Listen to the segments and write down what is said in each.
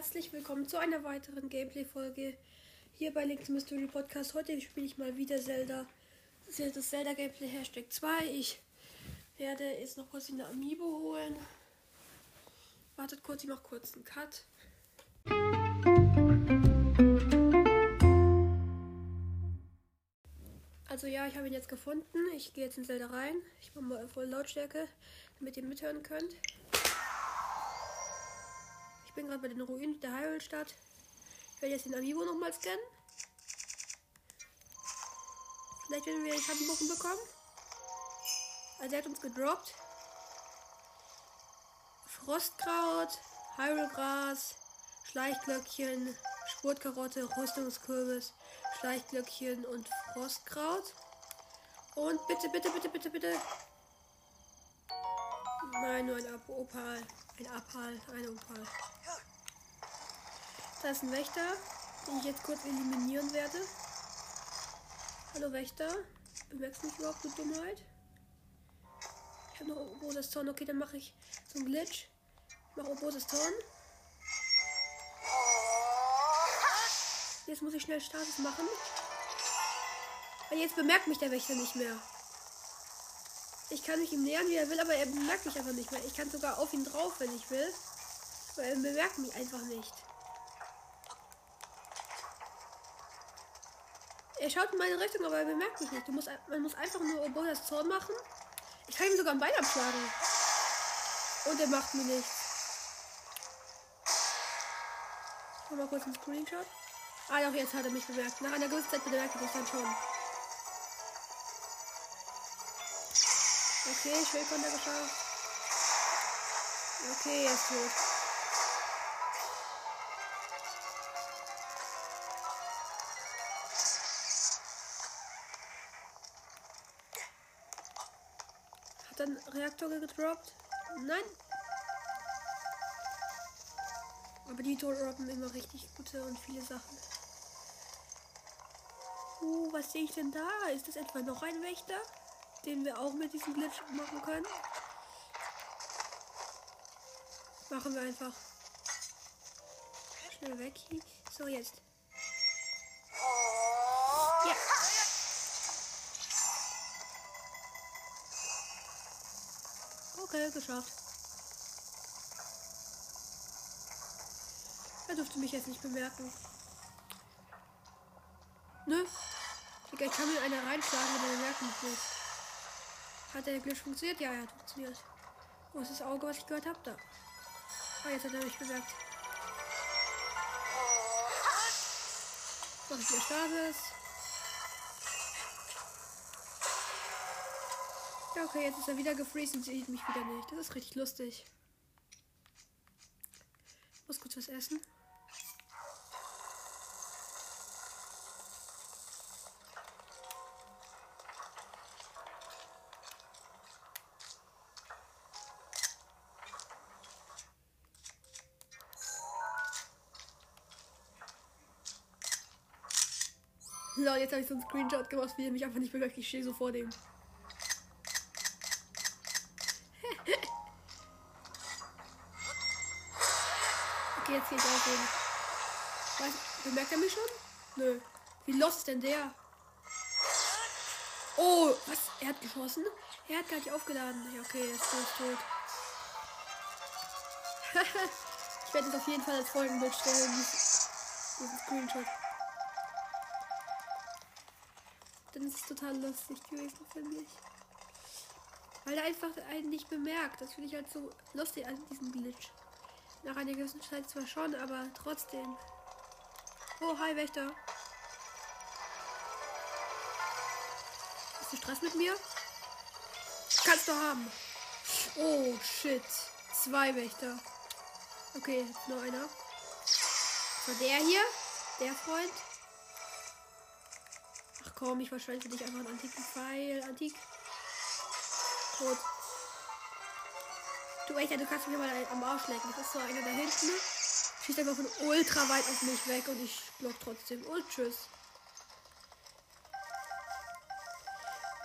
Herzlich willkommen zu einer weiteren Gameplay-Folge hier bei Link's Mystery Podcast. Heute spiele ich mal wieder Zelda. Das ist jetzt das Zelda Gameplay Hashtag 2. Ich werde jetzt noch kurz eine Amiibo holen. Wartet kurz, ich mache kurz einen Cut. Also ja, ich habe ihn jetzt gefunden. Ich gehe jetzt in Zelda rein. Ich mache mal voll Lautstärke, damit ihr mithören könnt. Ich bin gerade bei den Ruinen der Hyrule-Stadt. Ich werde jetzt den Amiibo nochmal scannen. Vielleicht werden wir den Schattenbogen bekommen. Also er hat uns gedroppt. Frostkraut, Hyrule-Gras, Schleichglöckchen, Spurtkarotte, Rüstungskürbis, Schleichglöckchen und Frostkraut. Und bitte, bitte, bitte, bitte, bitte. Nein, nur ein Opal. Ein Apal, ein Opal. Da ist ein Wächter, den ich jetzt kurz eliminieren werde. Hallo Wächter. Bemerkst du mich überhaupt, du Dummheit? Ich habe noch Oboses Zorn. Okay, dann mache ich so einen Glitch. Ich mache Oboses Zorn. Jetzt muss ich schnell Status machen. Weil jetzt bemerkt mich der Wächter nicht mehr. Ich kann mich ihm nähern, wie er will, aber er bemerkt mich einfach nicht mehr. Ich kann sogar auf ihn drauf, wenn ich will. Aber er bemerkt mich einfach nicht. Er schaut in meine Richtung, aber er bemerkt mich nicht. Du musst, man muss einfach nur Obolas Zorn machen. Ich kann ihm sogar ein Bein abschlagen. Und er macht mir nichts. Ich mal kurz einen Screenshot. Ah, doch, jetzt hat er mich bemerkt. Nach einer gewissen Zeit bemerkt er mich dann schon. Okay, Schwellkonter geschafft. Okay, jetzt tot. Hat dann Reaktor gedroppt? Nein. Aber die droppen immer richtig gute und viele Sachen. Uh, was sehe ich denn da? Ist das etwa noch ein Wächter? den wir auch mit diesem Glitch machen können. Machen wir einfach. Schnell weg hier. So, jetzt. Okay, geschafft. Er durfte mich jetzt nicht bemerken. Nö. Ich kann mir einer reinschlagen, aber er merkt mich. Hat der Glitch funktioniert? Ja, er hat funktioniert. Wo ist das Auge, was ich gehört habe? Da. Ah, jetzt hat er mich gesagt. Mach ich wieder Stasis. Ja, okay, jetzt ist er wieder gefreezed und sieht mich wieder nicht. Das ist richtig lustig. Ich muss kurz was essen. So, jetzt habe ich so einen Screenshot gemacht, wie er mich einfach nicht bemerkt. Ich stehe so vor dem. Jetzt gehe ich auf ihn. Weiß, bemerkt er mich schon? Nö. Wie los ist denn der? Oh, was? Er hat geschossen? Er hat gar nicht aufgeladen. Ja, okay, jetzt ist tot. ich werde es auf jeden Fall als Folgenbild stellen. Diesen Screenshot. Dann ist es total lustig gewesen, finde ich. Weil er einfach einen nicht bemerkt. Das finde ich halt so lustig an diesem Glitch. Nach einer gewissen Zeit zwar schon, aber trotzdem. Oh, hi Wächter. Hast du Stress mit mir? Kannst du haben. Oh, shit. Zwei Wächter. Okay, nur einer. So, der hier. Der Freund komm, ich verschwende dich einfach einen antiken Pfeil. Antik. Tot. Du echt, du kannst mich mal am Arsch lecken. Das ist so einer da hinten. Schießt einfach von ultra weit auf mich weg und ich block trotzdem. Und tschüss.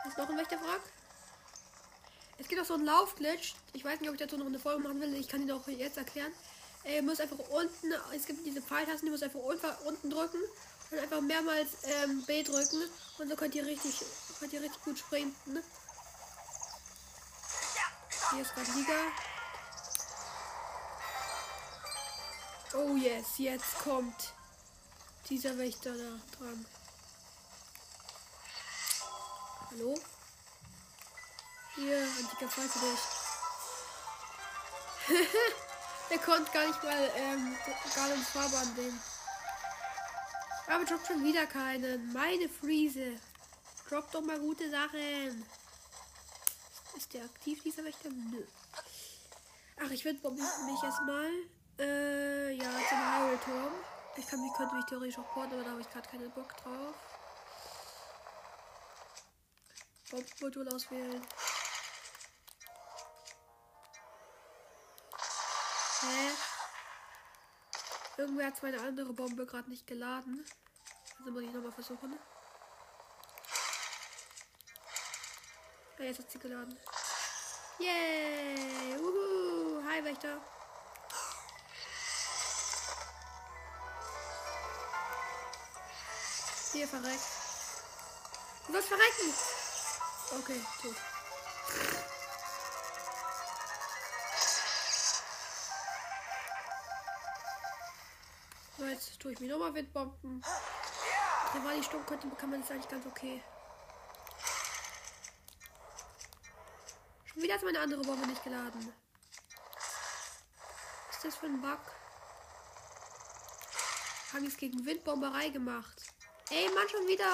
Ist noch ein Wächterwrack? Es gibt auch so einen Laufglitch. Ich weiß nicht, ob ich dazu noch eine Folge machen will. Ich kann ihn auch jetzt erklären. Ihr müsst einfach unten, es gibt diese Pfeiltasten, ihr müsst einfach unten drücken und einfach mehrmals ähm, B drücken und so könnt ihr richtig, könnt ihr richtig gut sprinten. Hier ist gerade Liga. Oh yes, jetzt kommt dieser Wächter da dran. Hallo? Hier, antiker Pfeil für dich. Der konnte gar nicht mal ähm, gar ins Fahrbahn nehmen. Aber droppt schon wieder keinen. Meine Friese. Droppt doch mal gute Sachen. Ist der aktiv, dieser Wächter? Nö. Ach, ich würde mich erstmal äh, ja, zum Highway-Turm. Ich kann mich, könnte mich theoretisch auch porten, aber da habe ich gerade keinen Bock drauf. Bombmodul auswählen. Hä? Irgendwer hat meine andere Bombe gerade nicht geladen. Also muss ich nochmal versuchen. Ah, jetzt hat sie geladen. Yay! Uhu! Hi, Wächter. Hier verreckt. Du wirst verrecken! Okay, tot. So, jetzt tue ich mir nochmal Windbomben. Wenn die Sturm könnte, kann man das eigentlich ganz okay. Schon wieder ist meine andere Bombe nicht geladen. Was ist das für ein Bug? Haben es gegen Windbomberei gemacht. Ey, Mann, schon wieder.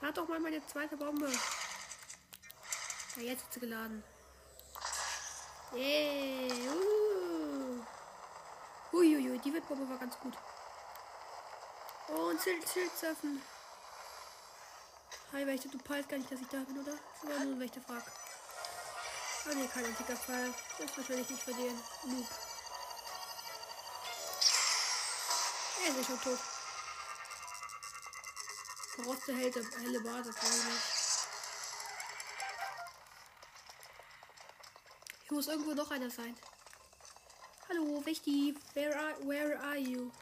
Hat doch mal meine zweite Bombe. Ja, jetzt hat sie geladen. Yay. Uh. Uiuiui, die Windbombe war ganz gut. Und Schild, Schild surfen. Hi, Wächter, du peilst gar nicht, dass ich da bin, oder? Das war nur ein Wächter frag. Ah, ne, kein antiker Fall. Das ist wahrscheinlich nicht für Noob. Er ist schon tot. Verroste hält der helle Bade, Hier muss irgendwo noch einer sein. Hallo, Wichti, where are, where are you?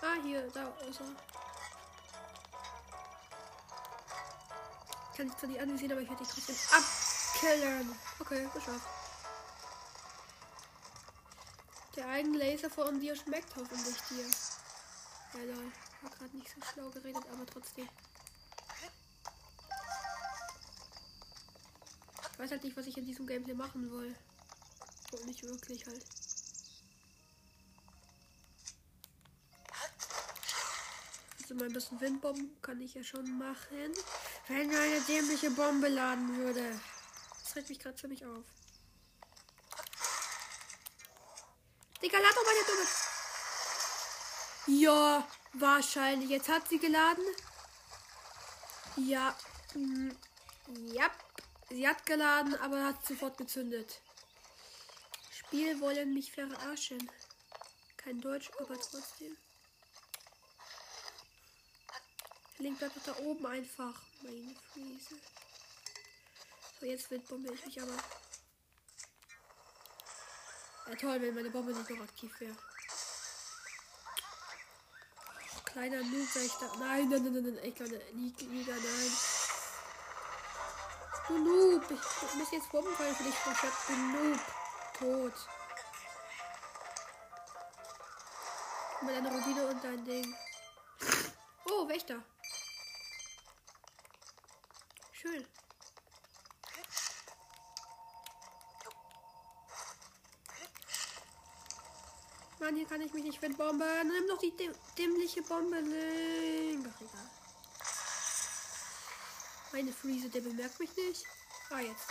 Ah, hier, da ist er. Kann ich zwar nicht ansehen, aber ich werde dich trotzdem abkillen. Okay, geschafft. Der eigene Laser von dir schmeckt hoffentlich dir. Ja, lol. War gerade nicht so schlau geredet, aber trotzdem. Ich weiß halt nicht, was ich in diesem Gameplay machen will. Und nicht wirklich halt. Also mal ein bisschen Windbomben kann ich ja schon machen. Wenn eine dämliche Bombe laden würde. Das regt mich gerade ziemlich auf. Digga, lad doch meine dumme. Ja, wahrscheinlich. Jetzt hat sie geladen. Ja. Mm, ja. Sie hat geladen, aber hat sofort gezündet. Spiel wollen mich verarschen. Kein Deutsch, aber trotzdem. Link bleibt doch da oben einfach. Meine Friese. So, jetzt wird Bombe ich mich aber. Ja toll, wenn meine Bombe nicht noch aktiv wäre. Kleiner Noob, Wächter. Nein, nein, nein, nein, nein. Ich glaube, Liga, nein. Du Noob. Ich muss jetzt Bombenfall für dich verschafft. Du Noob. Tot. Mal deine Rubine und dein Ding. Oh, Wächter. Schön. Mann, hier kann ich mich nicht mit Bombe. Nimm doch die dämliche Bombe. Link. Ach, egal. Meine Friese, der bemerkt mich nicht. Ah, jetzt.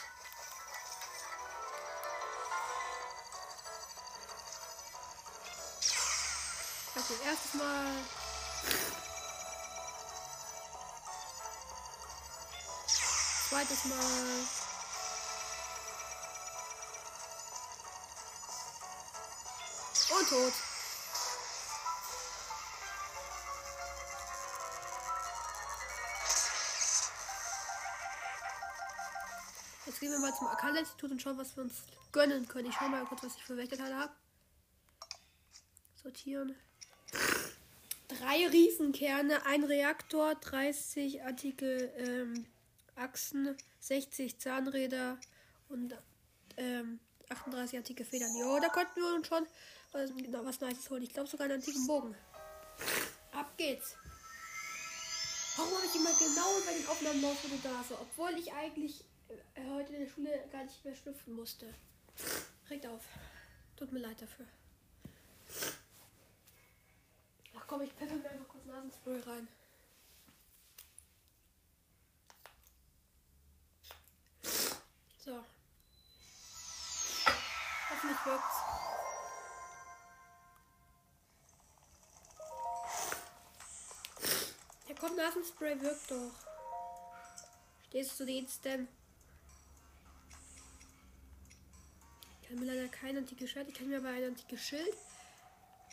Okay, erstes Mal. Zweites Mal. Tot. Jetzt gehen wir mal zum Akala-Institut und schauen, was wir uns gönnen können. Ich schau mal kurz, was ich für Wächterteile habe. Sortieren. Drei Riesenkerne, ein Reaktor, 30 antike ähm, Achsen, 60 Zahnräder und ähm, 38 antike Federn. Jo, da konnten wir uns schon was, genau, was Nices holen. Ich glaube sogar einen antiken Bogen. Ab geht's. Warum habe ich immer genau bei den Aufnahmen oder Nase? Obwohl ich eigentlich äh, heute in der Schule gar nicht mehr schlüpfen musste. Regt auf. Tut mir leid dafür. Ach komm, ich pfeffer mir einfach kurz Nasenspray rein. So. Hoffentlich wirkt's. Komm, Nasenspray wirkt doch. Stehst du jetzt denn? Ich kann mir leider kein antikes Schwert, ich kann mir aber ein antikes Schild.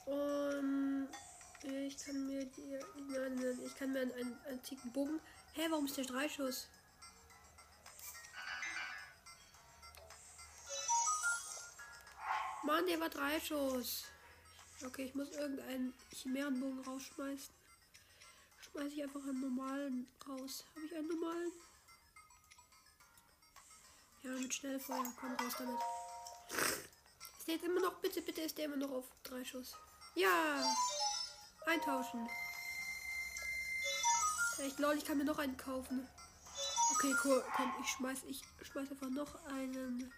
Und ich kann mir die, ich kann mir einen, einen antiken Bogen. Hä, warum ist der Streischuss? Mann, der war Dreischuss. Okay, ich muss irgendeinen Chimärenbogen rausschmeißen. Schmeiße ich einfach einen normalen raus. Habe ich einen normalen? Ja, mit Schnellfeuer. Komm raus damit. Ist der jetzt immer noch, bitte, bitte ist der immer noch auf drei Schuss. Ja! Eintauschen. Echt lol, ich kann mir noch einen kaufen. Okay, cool. Komm, ich schmeiß, ich schmeiß einfach noch einen.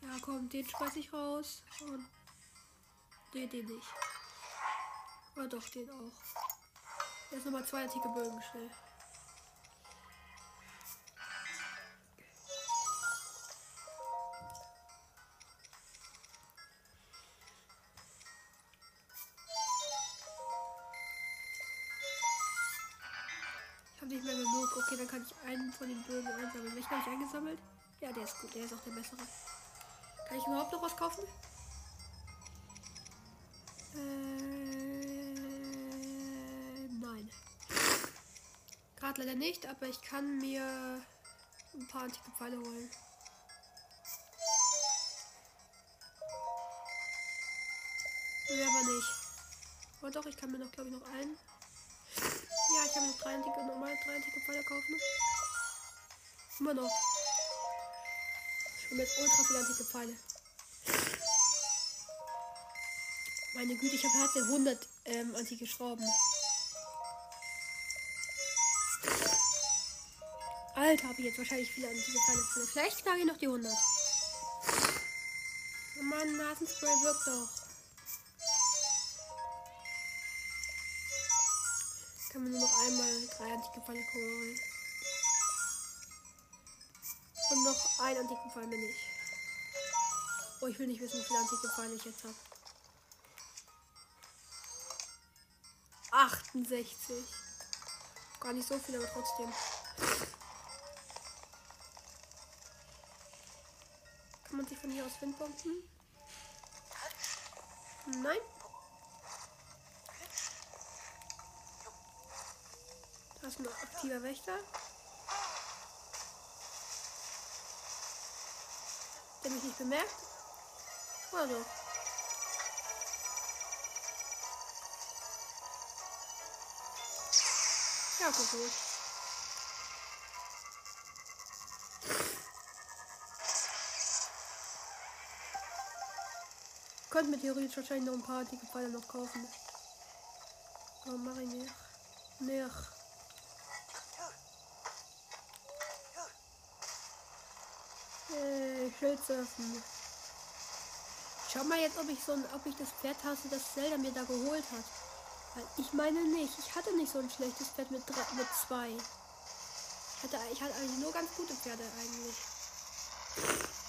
Ja, komm, den schmeiß ich raus. Und den, den nicht. Oder doch, den auch. Jetzt nochmal zwei antike Bögen schnell. Ich habe nicht mehr genug. Okay, dann kann ich einen von den Bögen einsammeln. Welchen habe ich eingesammelt? Ja, der ist gut. Der ist auch der bessere. Kann ich überhaupt noch was kaufen? Gerade leider nicht, aber ich kann mir ein paar antike Pfeile holen. Nee, aber nicht. Aber doch, ich kann mir noch, glaube ich, noch einen. Ja, ich mir noch drei antike, normal drei antike Pfeile kaufen. Immer noch. Ich habe jetzt ultra viele antike Pfeile. Meine Güte, ich habe hatte 100 ähm, antike Schrauben. Alter, habe ich jetzt wahrscheinlich viele antike Pfeile. Vielleicht knacke ich noch die 100. Oh Mann, Nasenspray wirkt doch. Ich kann mir nur noch einmal drei antike Pfeile holen. Und noch einen antiken Pfeil mehr nicht. Oh, ich will nicht wissen, wie viele antike Pfeile ich jetzt habe. 68. Gar nicht so viel, aber trotzdem. Kann man sich von hier aus windbomben? Nein. Da ist ein aktiver Wächter. Der mich nicht bemerkt. Oder doch? Ja, gut, Könnte mir theoretisch wahrscheinlich noch ein paar antike Pfeile noch kaufen. Aber mach ich nicht. Nicht. Hey, Schildsurfen. Schau mal jetzt, ob ich so ein, ob ich das Pferd hasse, das Zelda mir da geholt hat. Weil ich meine nicht. Ich hatte nicht so ein schlechtes Pferd mit, drei, mit zwei. Ich hatte, ich hatte eigentlich nur ganz gute Pferde eigentlich.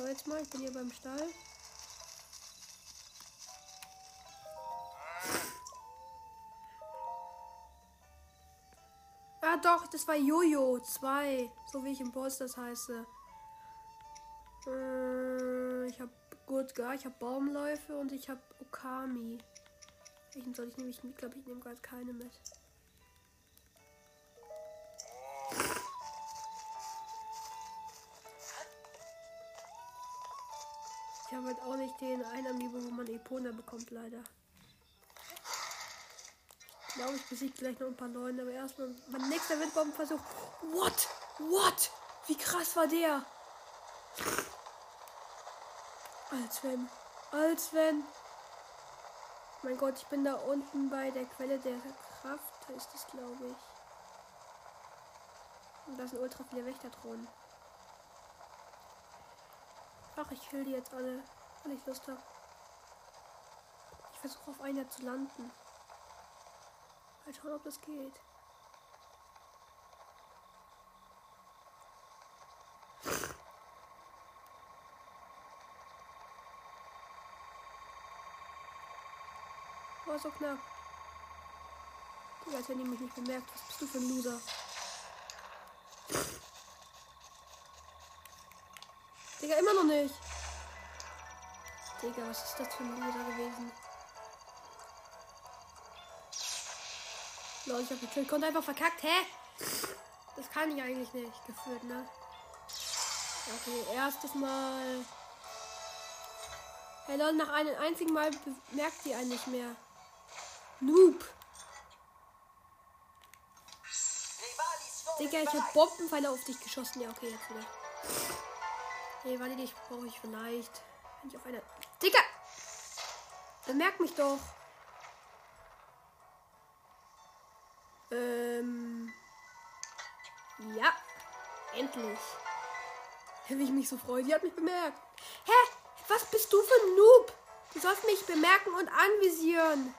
Schau jetzt mal, ich bin hier beim Stall. Ah doch, das war Jojo 2, so wie ich im Post das heiße. Äh, ich habe Guy, ich habe Baumläufe und ich habe Okami. Welchen soll ich nämlich mit? glaube, ich nehme gerade keine mit. Habe auch nicht den einen Amiibo, wo man Epona bekommt, leider. Ich glaube, ich besiege gleich noch ein paar Leute, aber erstmal mein nächster Windbombenversuch. What? What? Wie krass war der? Als wenn. Als wenn. Mein Gott, ich bin da unten bei der Quelle der Kraft, ist das, glaube ich. Und da sind ultra viele Wächter drin. Ach, ich kill die jetzt alle, weil ich Lust habe. Ich versuche auf einer zu landen. Mal schauen, ob das geht. War so knapp. Du hast ja nämlich nicht bemerkt. Was bist du für ein Loser? Digga, immer noch nicht. Digga, was ist das für ein Loser gewesen? Leute, ich hab gekillt. Konnte einfach verkackt. Hä? Das kann ich eigentlich nicht. Geführt, ne? Okay, erstes Mal. Hey Leute, nach einem einzigen Mal merkt sie einen nicht mehr. Noob. Digga, ich hab Bombenpfeile auf dich geschossen. Ja, okay, jetzt wieder. Nee, warte, dich brauche ich vielleicht. Wenn ich auf einer. Digga! Bemerk mich doch. Ähm. Ja. Endlich. Wie ich mich so freue. Sie hat mich bemerkt. Hä? Was bist du für ein Noob? Du sollst mich bemerken und anvisieren.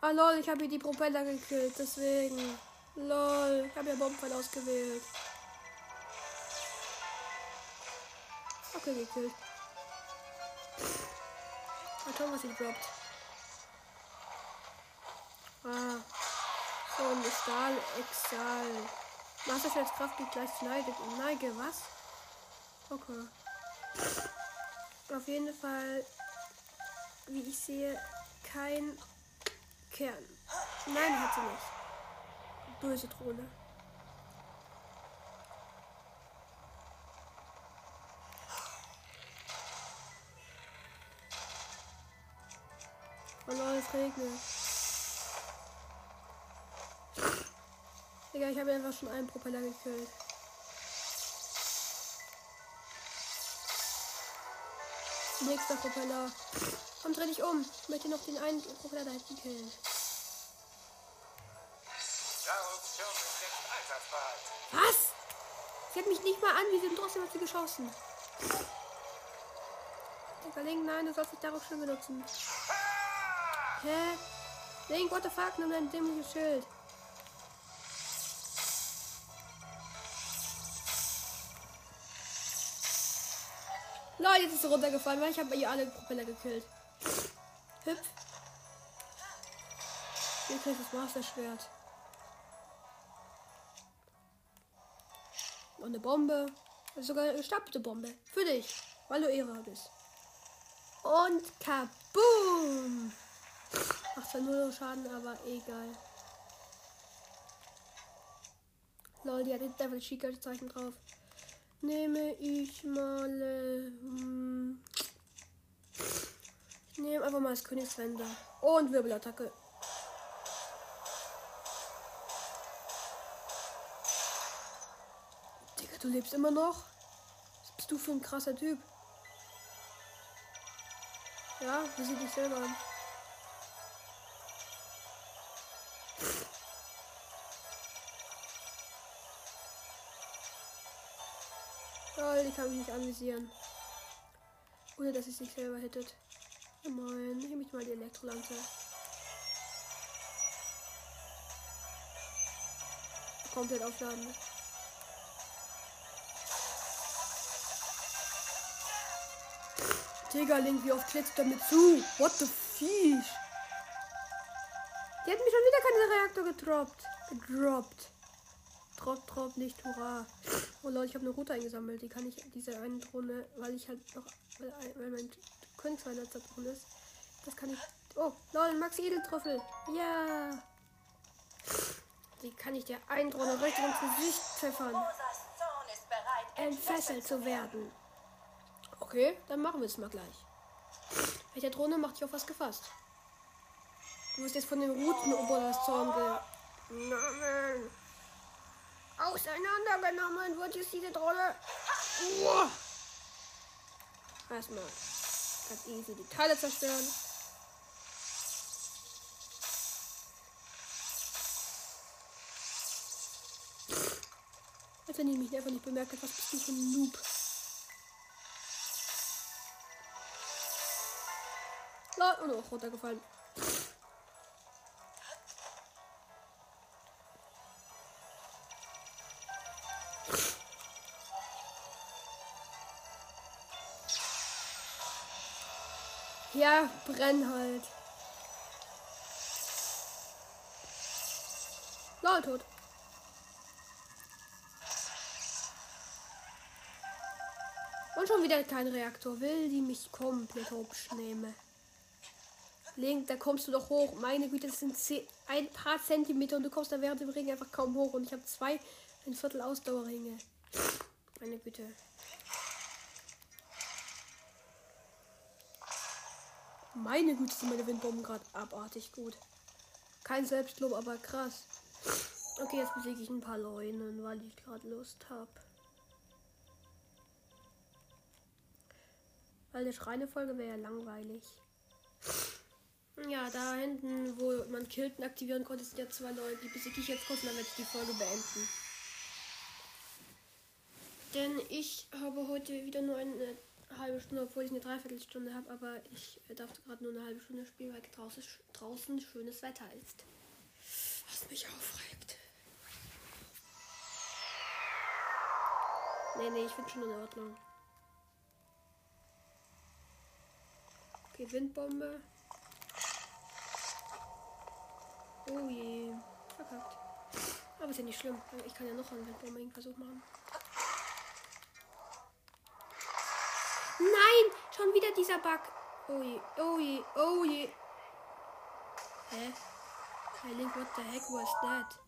Ah lol, ich habe hier die Propeller gekillt, deswegen. Lol, ich habe ja Bombenfall ausgewählt. Okay, gekillt. Mal schauen, was sie droppt. Ah. So ein Stahl Exal. Masterschwertkraft geht gleich zu Neige. Neige, was? Okay. Auf jeden Fall, wie ich sehe, kein Kern. Nein, hat sie nicht. Böse Drohne. Es regnet. Digga, ich habe einfach schon einen Propeller gekillt. Nächster Propeller. Komm, dreh dich um. Ich möchte noch den einen Propeller da hinten killen. Was? Sie hat mich nicht mal an, wie sie trotzdem hat sie geschossen. Digga, nein, du sollst dich darauf schon benutzen. Hä? Link, what the fuck? Nimm dein dämliches Schild. Lol, jetzt ist sie runtergefallen, weil ich habe ihr alle Propeller gekillt. Hüpf. Hier kriegt das Master-Schwert. Und eine Bombe. Sogar eine gestapelte Bombe. Für dich. Weil du Ehre bist. Und kaboom! Macht zwar nur Schaden, aber egal. Lol, die hat jetzt einfach Chica-Zeichen drauf. Nehme ich mal. Äh, hm. ich nehme einfach mal das Königswender. Und Wirbelattacke. Digga, du lebst immer noch? Was bist du für ein krasser Typ? Ja, wie sieht dich selber an? Die kann mich nicht anvisieren. Ohne dass ich sich selber hittet. Oh Moin, nehme ich mal die Elektrolanze. Komplett aufladen. Digga, Link, wie oft kletzt damit zu? What the fish? Die hat mich schon wieder keinen Reaktor gedroppt. Gedroppt. Drop, drop, nicht, hurra. Oh Leute, ich habe eine Route eingesammelt. Die kann ich, diese eine Drohne, weil ich halt noch, weil, weil mein Königswein zerbrochen ist. Das kann ich. Oh, lol, Max Edeltrüffel. Ja. Die kann ich der einen Drohne richtig ins Gesicht pfeffern. Entfesselt zu werden. Okay, dann machen wir es mal gleich. Welcher Drohne macht dich auf was gefasst? Du wirst jetzt von den Routen Oberlastzorn genommen. Auseinandergenommen wird jetzt diese Drohne. Uah. Erstmal ganz easy die Teile zerstören. Als wenn ich mich einfach nicht bemerkt habe, was bist du für ein Noob? und auch runtergefallen. Ja, brenn halt. Lol, tot. Und schon wieder kein Reaktor. Will die mich komplett hopsch nehmen. Link, da kommst du doch hoch. Meine Güte, das sind ein paar Zentimeter und du kommst da während dem Ring einfach kaum hoch. Und ich habe zwei, ein Viertel Ausdauerringe. Meine Güte. Meine Güte sind meine Windbomben gerade abartig gut. Kein Selbstlob, aber krass. Okay, jetzt besiege ich ein paar Leunen, weil ich gerade Lust habe. Weil eine Schreinefolge wäre ja langweilig. Ja, da hinten, wo man Kilten aktivieren konnte, sind ja zwei Leute. Die besiege ich jetzt kurz und dann werde ich die Folge beenden. Denn ich habe heute wieder nur eine halbe Stunde, obwohl ich eine Dreiviertelstunde habe, aber ich darf gerade nur eine halbe Stunde spielen, weil draußen, draußen schönes Wetter ist. Was mich aufregt. Nee, nee, ich finde schon in Ordnung. Okay, Windbombe. Oh je. Verkackt. Aber ist ja nicht schlimm. Ich kann ja noch einen Windbombing-Versuch machen. Schon wieder dieser Bug. Oh je, oh je, oh je. Hä? Hey Link, what the heck was that?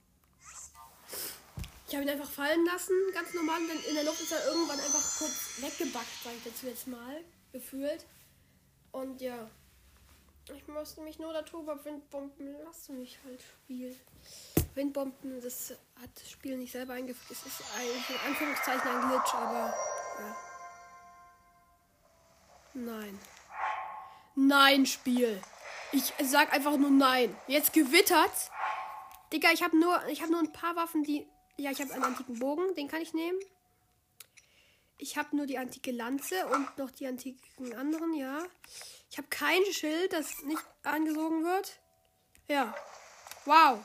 Ich habe ihn einfach fallen lassen, ganz normal. Und dann in der Luft ist er irgendwann einfach kurz weggebackt, sag ich dazu jetzt mal. Gefühlt. Und ja. Ich musste mich nur darüber Windbomben lassen mich halt spielen. Windbomben, das hat das Spiel nicht selber eingeführt. Es ist eigentlich in Anführungszeichen ein Glitch, aber ja. Nein. Nein, Spiel. Ich sag einfach nur nein. Jetzt gewittert. Digga, ich habe nur, ich habe nur ein paar Waffen, die. Ja, ich habe einen antiken Bogen, den kann ich nehmen. Ich habe nur die antike Lanze und noch die antiken anderen, ja. Ich habe kein Schild, das nicht angesogen wird. Ja. Wow.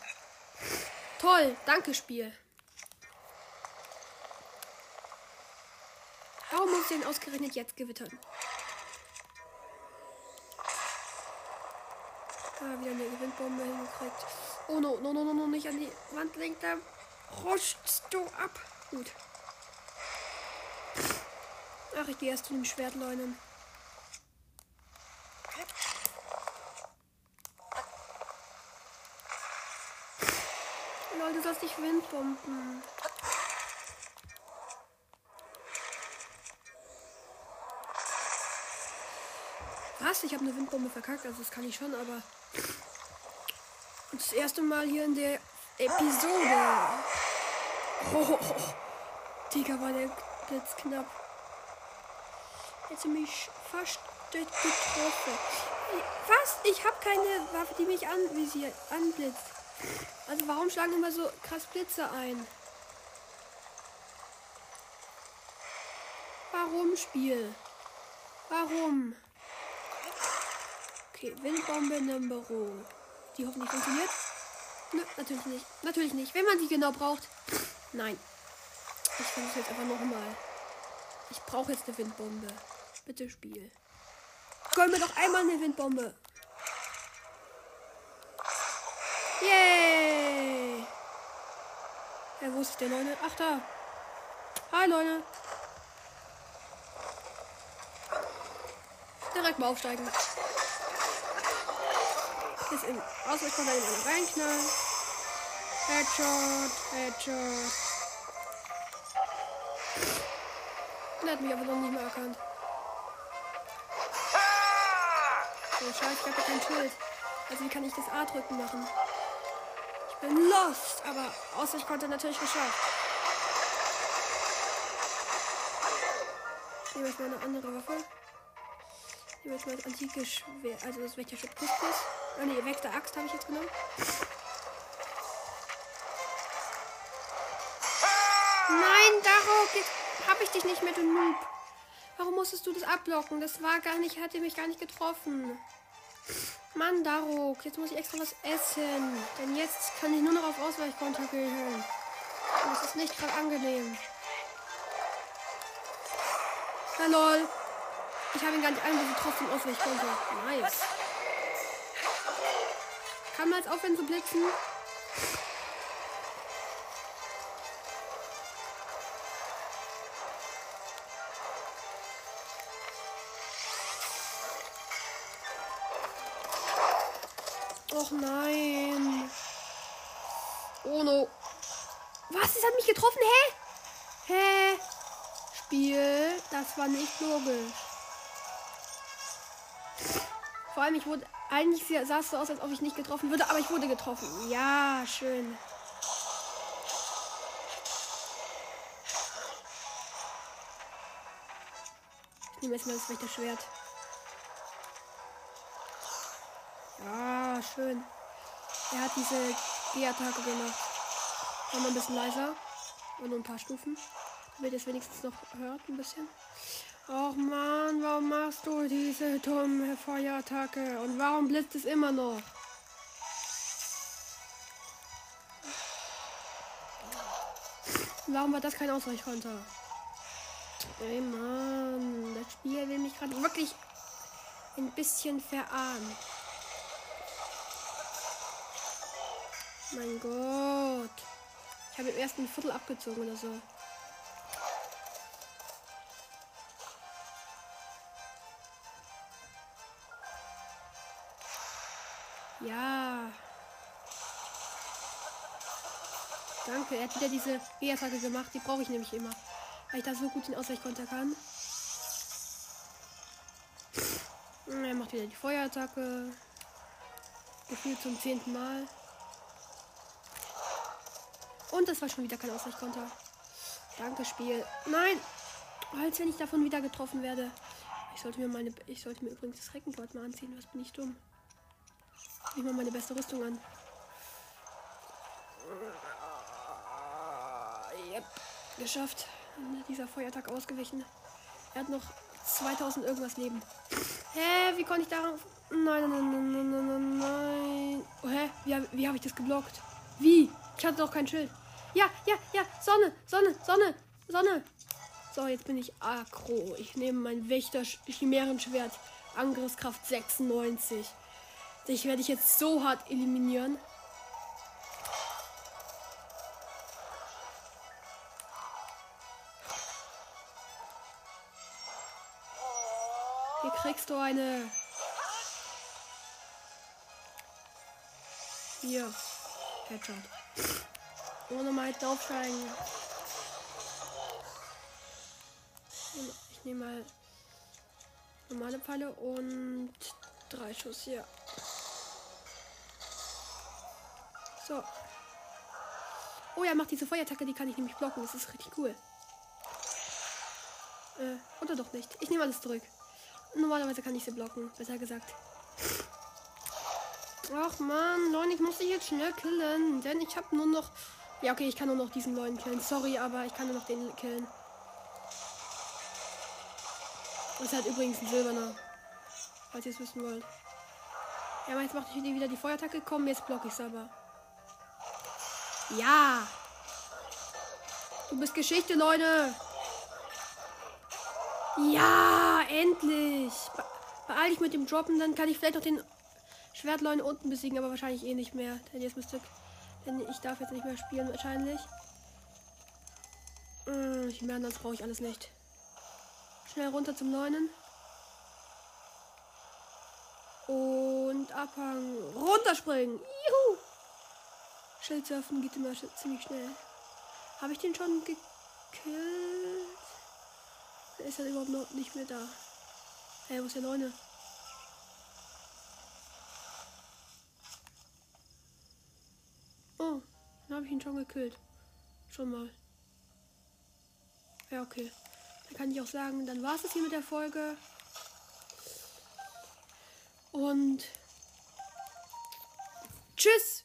Toll. Danke, Spiel. Warum muss ich denn ausgerechnet jetzt gewittern? Ah, wieder eine Windbombe hingekriegt. Oh no, no, no, no, no, nicht an die Wand lenkt. Da rutscht du ab. Gut. Ach, ich gehe erst zu dem Schwertleunen. sollst dich Windbomben. Was? Ich habe eine Windbombe verkackt, also das kann ich schon, aber. Das erste Mal hier in der Episode. Oh, Digga, war der Blitz knapp. Hätte mich fast getroffen. Was? Ich habe keine Waffe, die mich anvisiert, anblitzt. Also warum schlagen immer so krass Blitze ein? Warum Spiel? Warum? Okay, Windbombe Number. Die hoffentlich funktioniert. Nö, natürlich nicht. Natürlich nicht. Wenn man sie genau braucht. Nein. Ich versuche jetzt einfach nochmal. Ich brauche jetzt eine Windbombe. Bitte Spiel. Gönn mir doch einmal eine Windbombe. Yay! Äh, wo ist der Leute? Ach, da. Hi, Leute. Direkt mal aufsteigen. Ist im Ausweichkonter in einen reinknallen. Headshot, Headshot. Der hat mich aber noch nicht mehr erkannt. So, scheiße, ich habe kein Schild. Also wie kann ich das A drücken machen? Ich bin lost, aber Ausweichkonter natürlich geschafft. Ich nehme jetzt mal eine andere Waffe. Ich nehme jetzt mal das antike Schwert, also das Wächterschutz Plus Plus. Ah ne, Vektor Axt habe ich jetzt genommen. Nein, Darok, jetzt habe ich dich nicht mehr, du Noob. Warum musstest du das abblocken? Das war gar nicht, hatte mich gar nicht getroffen. Mann, Darok, jetzt muss ich extra was essen. Denn jetzt kann ich nur noch auf Ausweichkonter gehen. Und das ist nicht gerade angenehm. Hallo. Ich habe ihn gar nicht einmal getroffen, Ausweichkonter. Nice. Kann man jetzt aufhören zu blitzen? Och nein. Oh no. Was? Es hat mich getroffen? Hä? Hä? Spiel. Das war nicht logisch. Vor allem, ich wurde. Eigentlich sah es so aus, als ob ich nicht getroffen würde, aber ich wurde getroffen. Ja, schön. Ich nehme jetzt mal das rechte Schwert. Ja, schön. Er hat diese G-Attacke gemacht. Machen wir ein bisschen leiser. Und nur ein paar Stufen. Damit ihr es wenigstens noch hört, ein bisschen. Och man, warum machst du diese dumme Feuerattacke? Und warum blitzt es immer noch? Warum war das kein Ausweichkonter? Ey Mann, das Spiel will mich gerade wirklich ein bisschen verarmen. Mein Gott. Ich habe im ersten Viertel abgezogen oder so. Danke, er hat wieder diese E-Attacke gemacht. Die brauche ich nämlich immer. Weil ich da so gut den Ausweichkonter kann. Er macht wieder die Feuerattacke. Gefühlt zum zehnten Mal. Und das war schon wieder kein Ausweichkonter. Danke, Spiel. Nein! Als wenn ich davon wieder getroffen werde. Ich sollte mir meine. Ich sollte mir übrigens das Reckenboard mal anziehen. Was bin ich dumm? Ich mal meine beste Rüstung an. Yep. Geschafft. Dieser Feuertag ausgewichen. Er hat noch 2000 irgendwas Leben. Hä? Wie konnte ich darauf. Nein, nein, nein, nein, nein, nein, nein. Oh, hä? Wie, wie habe ich das geblockt? Wie? Ich hatte doch kein Schild. Ja, ja, ja. Sonne, Sonne, Sonne, Sonne. So, jetzt bin ich aggro. Ich nehme mein Wächter-Chimärenschwert. Angriffskraft 96. Dich werde ich jetzt so hart eliminieren. Kriegst du eine. Hier. Headshot. Ohne mal draufsteigen. Ich nehme mal normale Pfeile und drei Schuss hier. So. Oh, er macht diese Feuerattacke, die kann ich nämlich blocken. Das ist richtig cool. Äh, oder doch nicht. Ich nehme alles zurück. Normalerweise kann ich sie blocken, besser gesagt. Ach man, Leute, ich muss dich jetzt schnell killen. Denn ich habe nur noch. Ja, okay, ich kann nur noch diesen neuen killen. Sorry, aber ich kann nur noch den killen. Das ist halt übrigens ein silberner. Falls ihr es wissen wollt. Ja, aber jetzt macht ich wieder die Feuerattacke. Komm, jetzt block ich es aber. Ja. Du bist Geschichte, Leute. Ja, endlich. Be beeil dich mit dem Droppen, dann kann ich vielleicht noch den Schwertleuen unten besiegen, aber wahrscheinlich eh nicht mehr. Denn jetzt müsste. Denn ich darf jetzt nicht mehr spielen, wahrscheinlich. Äh, ich merke, das brauche ich alles nicht. Schnell runter zum Neunen. Und Abhang. Runterspringen. Juhu. Schildsurfen geht immer ziemlich schnell. Habe ich den schon gekillt? Ist er überhaupt noch nicht mehr da? Hey, wo ist der Neune? Oh, dann habe ich ihn schon gekillt. Schon mal. Ja, okay. Dann kann ich auch sagen, dann war es das hier mit der Folge. Und tschüss!